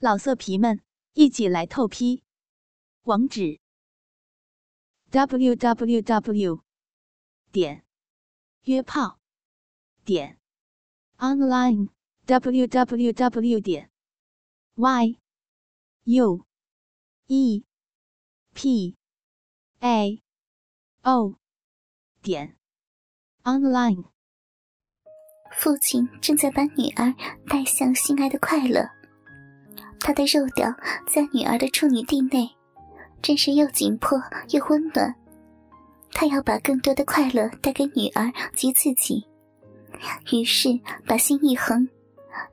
老色皮们，一起来透批！网址：w w w 点约炮点 online w w w 点 y u e p a o 点 online。父亲正在把女儿带向心爱的快乐。他的肉屌在女儿的处女地内，真是又紧迫又温暖。他要把更多的快乐带给女儿及自己，于是把心一横，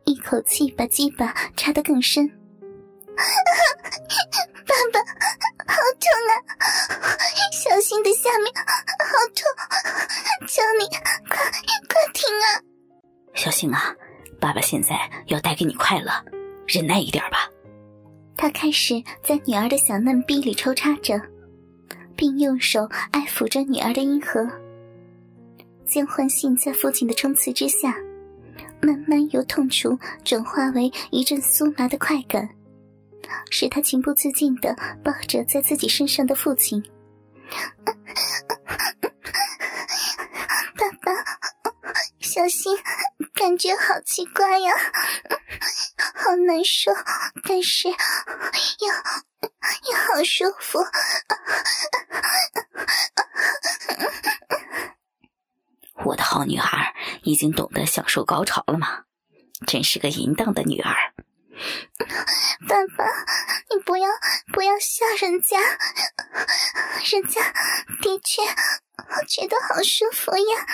一口气把鸡巴插得更深。爸爸，好痛啊！小心的下面好痛，求你快快停啊！小心啊，爸爸现在要带给你快乐。忍耐一点吧。他开始在女儿的小嫩逼里抽插着，并用手爱抚着女儿的阴核。江焕信在父亲的冲刺之下，慢慢由痛楚转化为一阵酥麻的快感，使他情不自禁地抱着在自己身上的父亲。爸爸，小心，感觉好奇怪呀。好难受，但是又又好舒服。我的好女孩已经懂得享受高潮了吗？真是个淫荡的女儿。爸爸，你不要不要吓人家，人家的确我我觉得好舒服呀。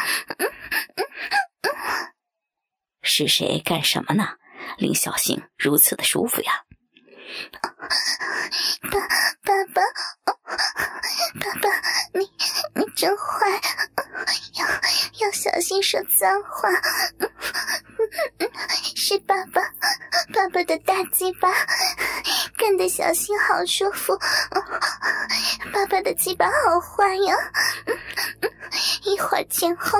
是谁干什么呢？令小星如此的舒服呀！爸爸爸爸爸，你你真坏，要要小心说脏话。是爸爸爸爸的大鸡巴，干得小新好舒服。爸爸的鸡巴好坏呀！一会儿前后，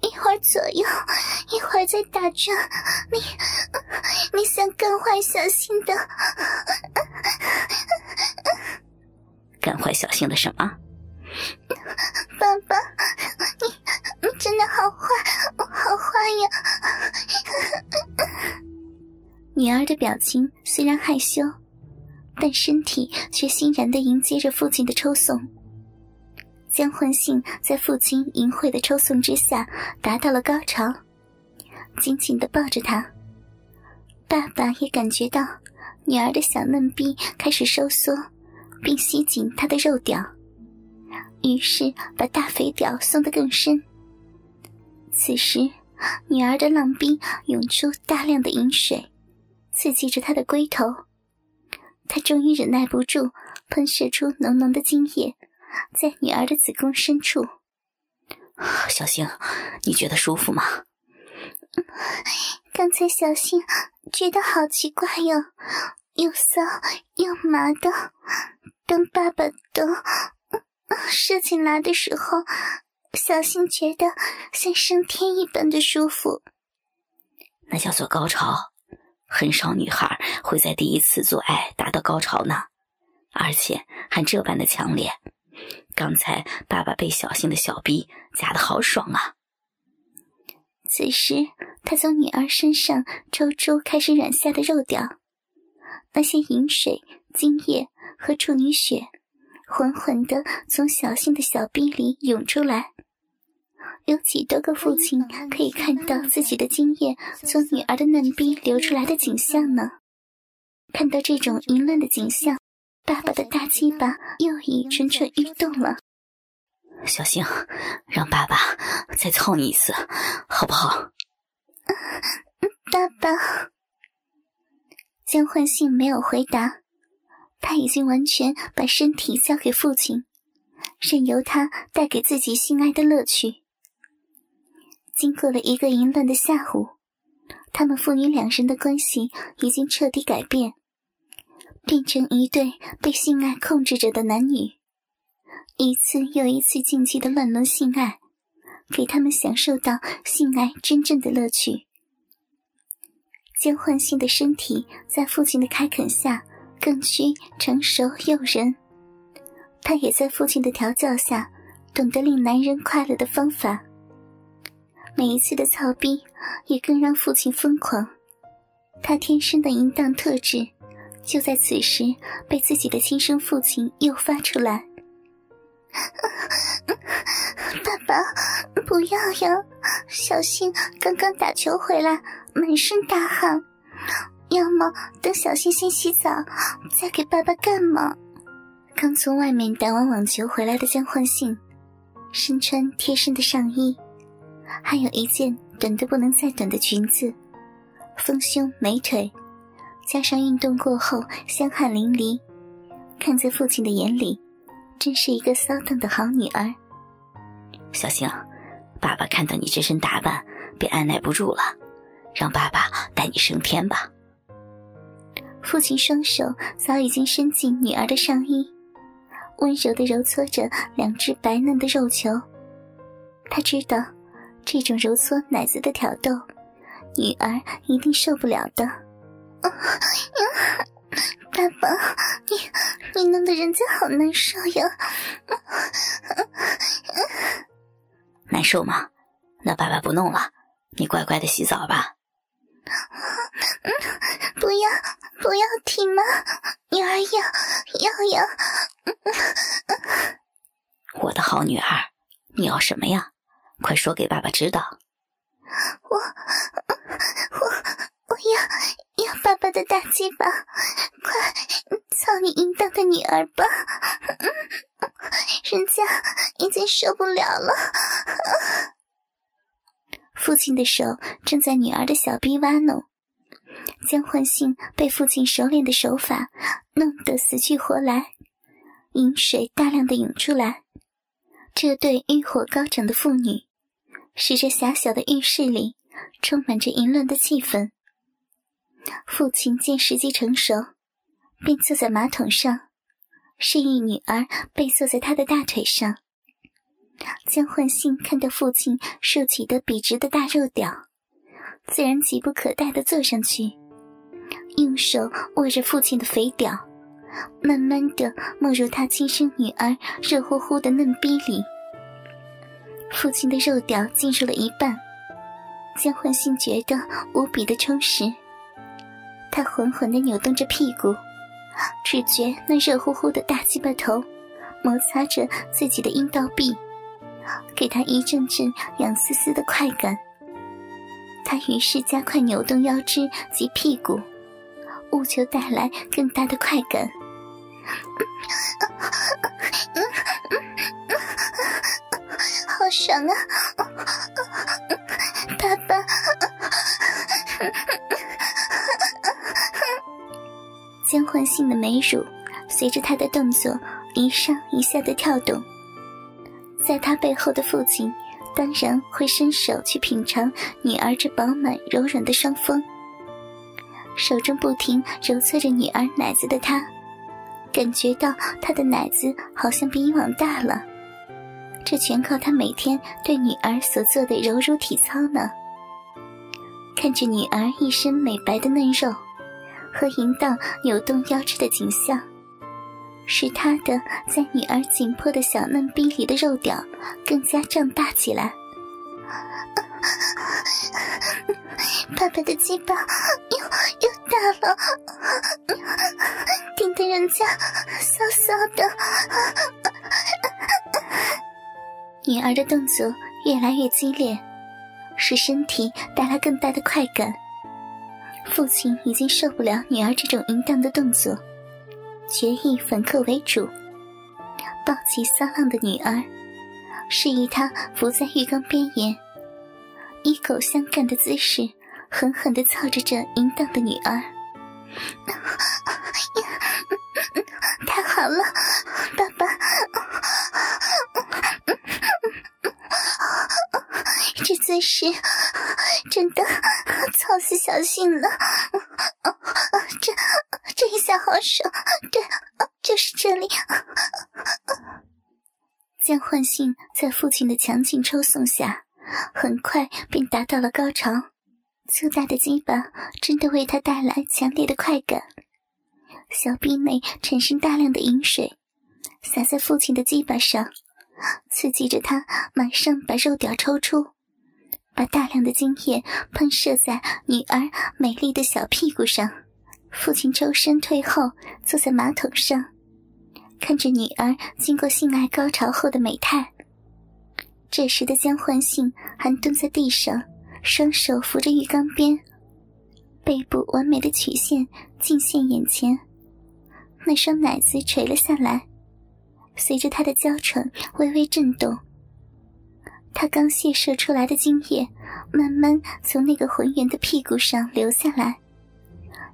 一会儿左右，一会儿在打转。你你想干坏小新的？干坏小新的什么？女儿的表情虽然害羞，但身体却欣然的迎接着父亲的抽送。江焕信在父亲淫秽的抽送之下达到了高潮，紧紧的抱着他。爸爸也感觉到女儿的小嫩逼开始收缩，并吸紧他的肉屌，于是把大肥屌送得更深。此时，女儿的浪逼涌出大量的饮水，刺激着他的龟头。他终于忍耐不住，喷射出浓浓的精液。在女儿的子宫深处，小星，你觉得舒服吗？刚才小星觉得好奇怪哟，又骚又麻的。当爸爸的射进来的时候，小星觉得像升天一般的舒服。那叫做高潮，很少女孩会在第一次做爱达到高潮呢，而且还这般的强烈。刚才爸爸被小新的小逼夹的好爽啊！此时，他从女儿身上抽出开始软下的肉屌，那些饮水、精液和处女血，缓缓的从小新的小逼里涌出来。有几多个父亲可以看到自己的精液从女儿的嫩逼流出来的景象呢？看到这种淫乱的景象。爸爸的大鸡巴又已蠢蠢欲动了，小星，让爸爸再操你一次，好不好？爸爸，江焕信没有回答，他已经完全把身体交给父亲，任由他带给自己心爱的乐趣。经过了一个淫乱的下午，他们父女两人的关系已经彻底改变。变成一对被性爱控制着的男女，一次又一次禁忌的乱伦性爱，给他们享受到性爱真正的乐趣。江焕信的身体在父亲的开垦下更趋成熟诱人，他也在父亲的调教下懂得令男人快乐的方法。每一次的操逼也更让父亲疯狂，他天生的淫荡特质就在此时被自己的亲生父亲诱发出来。爸爸，不要呀！小新刚刚打球回来，满身大汗。要么等小新先洗澡，再给爸爸干嘛？刚从外面打完网球回来的江焕信，身穿贴身的上衣，还有一件短的不能再短的裙子，丰胸美腿，加上运动过后香汗淋漓，看在父亲的眼里，真是一个骚荡的好女儿。小星，爸爸看到你这身打扮，便按耐不住了，让爸爸带你升天吧。父亲双手早已经伸进女儿的上衣，温柔的揉搓着两只白嫩的肉球。他知道，这种揉搓奶子的挑逗，女儿一定受不了的。爸爸，你你弄得人家好难受呀！难受吗？那爸爸不弄了，你乖乖的洗澡吧。不要不要停嘛，女儿要要要。我的好女儿，你要什么呀？快说给爸爸知道。我我我要要爸爸的大鸡巴，快操你淫荡的女儿吧！人家已经受不了了。父亲的手正在女儿的小臂挖弄，江焕信被父亲熟练的手法弄得死去活来，饮水大量的涌出来。这对欲火高涨的妇女，使这狭小的浴室里充满着淫乱的气氛。父亲见时机成熟，便坐在马桶上，示意女儿背坐在他的大腿上。江焕信看到父亲竖起的笔直的大肉屌，自然急不可待地坐上去，用手握着父亲的肥屌，慢慢地没入他亲生女儿热乎乎的嫩逼里。父亲的肉屌进入了一半，江焕信觉得无比的充实。他缓缓地扭动着屁股，只觉那热乎乎的大鸡巴头摩擦着自己的阴道壁。给他一阵阵痒丝丝的快感，他于是加快扭动腰肢及屁股，务求带来更大的快感。好爽啊，爸爸！交换性的美乳随着他的动作一上一下的跳动。在他背后的父亲，当然会伸手去品尝女儿这饱满柔软的双峰。手中不停揉搓着女儿奶子的他，感觉到他的奶子好像比以往大了。这全靠他每天对女儿所做的柔乳体操呢。看着女儿一身美白的嫩肉和淫荡扭动腰肢的景象。使他的在女儿紧迫的小嫩逼里的肉屌更加胀大起来。爸爸的鸡巴又又大了，顶得人家骚骚的。女儿的动作越来越激烈，使身体带来更大的快感。父亲已经受不了女儿这种淫荡的动作。决意反客为主，抱起骚浪的女儿，示意她伏在浴缸边沿，以口相干的姿势，狠狠地操着这淫荡的女儿。太好了，爸爸，姿势真的操死小信了。这这一下好爽，对，就是这里。将幻信在父亲的强劲抽送下，很快便达到了高潮，粗大的鸡巴真的为他带来强烈的快感，小臂内产生大量的饮水，洒在父亲的鸡巴上，刺激着他马上把肉屌抽出，把大量的精液喷射在女儿美丽的小屁股上。父亲周身退后，坐在马桶上，看着女儿经过性爱高潮后的美态。这时的江焕信还蹲在地上。双手扶着浴缸边，背部完美的曲线尽现眼前，那双奶子垂了下来，随着他的娇喘微微震动。他刚泄射出来的精液慢慢从那个浑圆的屁股上流下来，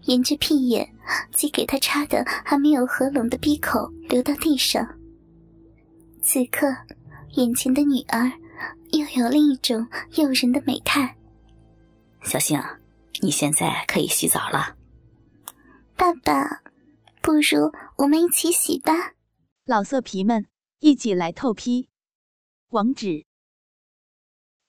沿着屁眼及给他插的还没有合拢的鼻口流到地上。此刻，眼前的女儿。又有另一种诱人的美态。小星，你现在可以洗澡了。爸爸，不如我们一起洗吧。老色皮们，一起来透批。网址